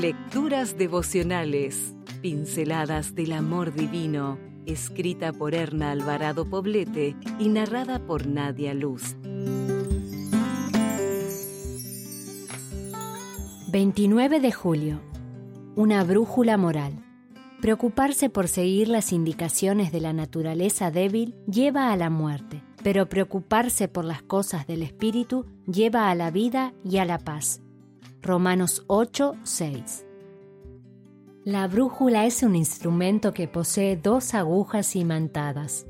Lecturas devocionales, pinceladas del amor divino, escrita por Erna Alvarado Poblete y narrada por Nadia Luz. 29 de julio. Una brújula moral. Preocuparse por seguir las indicaciones de la naturaleza débil lleva a la muerte, pero preocuparse por las cosas del espíritu lleva a la vida y a la paz. Romanos 8, 6. La brújula es un instrumento que posee dos agujas imantadas,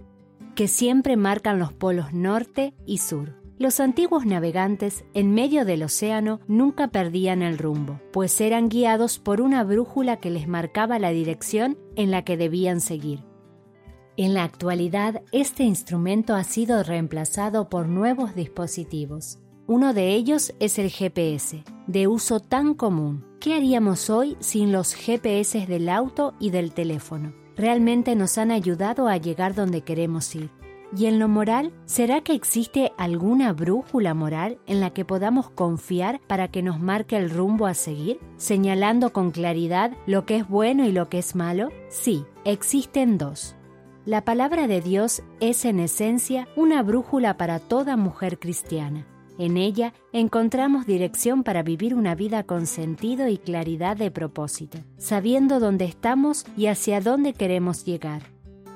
que siempre marcan los polos norte y sur. Los antiguos navegantes en medio del océano nunca perdían el rumbo, pues eran guiados por una brújula que les marcaba la dirección en la que debían seguir. En la actualidad, este instrumento ha sido reemplazado por nuevos dispositivos. Uno de ellos es el GPS, de uso tan común. ¿Qué haríamos hoy sin los GPS del auto y del teléfono? Realmente nos han ayudado a llegar donde queremos ir. ¿Y en lo moral? ¿Será que existe alguna brújula moral en la que podamos confiar para que nos marque el rumbo a seguir, señalando con claridad lo que es bueno y lo que es malo? Sí, existen dos. La palabra de Dios es en esencia una brújula para toda mujer cristiana. En ella encontramos dirección para vivir una vida con sentido y claridad de propósito, sabiendo dónde estamos y hacia dónde queremos llegar.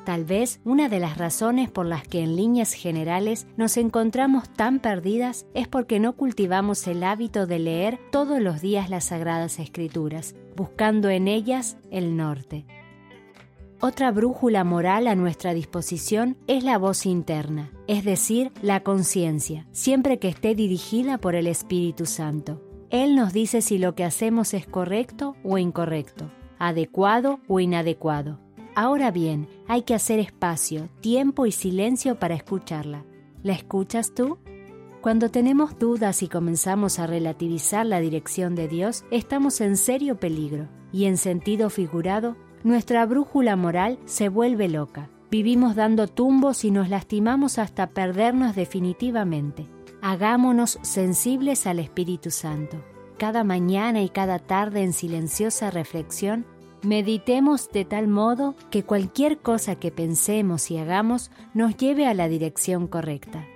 Tal vez una de las razones por las que en líneas generales nos encontramos tan perdidas es porque no cultivamos el hábito de leer todos los días las Sagradas Escrituras, buscando en ellas el norte. Otra brújula moral a nuestra disposición es la voz interna, es decir, la conciencia, siempre que esté dirigida por el Espíritu Santo. Él nos dice si lo que hacemos es correcto o incorrecto, adecuado o inadecuado. Ahora bien, hay que hacer espacio, tiempo y silencio para escucharla. ¿La escuchas tú? Cuando tenemos dudas y comenzamos a relativizar la dirección de Dios, estamos en serio peligro y en sentido figurado nuestra brújula moral se vuelve loca. Vivimos dando tumbos y nos lastimamos hasta perdernos definitivamente. Hagámonos sensibles al Espíritu Santo. Cada mañana y cada tarde en silenciosa reflexión, meditemos de tal modo que cualquier cosa que pensemos y hagamos nos lleve a la dirección correcta.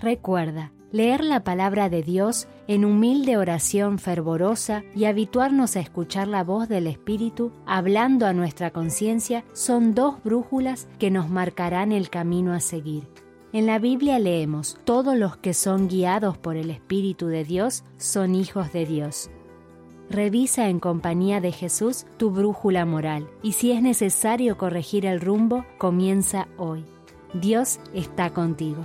Recuerda, leer la palabra de Dios en humilde oración fervorosa y habituarnos a escuchar la voz del Espíritu hablando a nuestra conciencia son dos brújulas que nos marcarán el camino a seguir. En la Biblia leemos, todos los que son guiados por el Espíritu de Dios son hijos de Dios. Revisa en compañía de Jesús tu brújula moral y si es necesario corregir el rumbo, comienza hoy. Dios está contigo.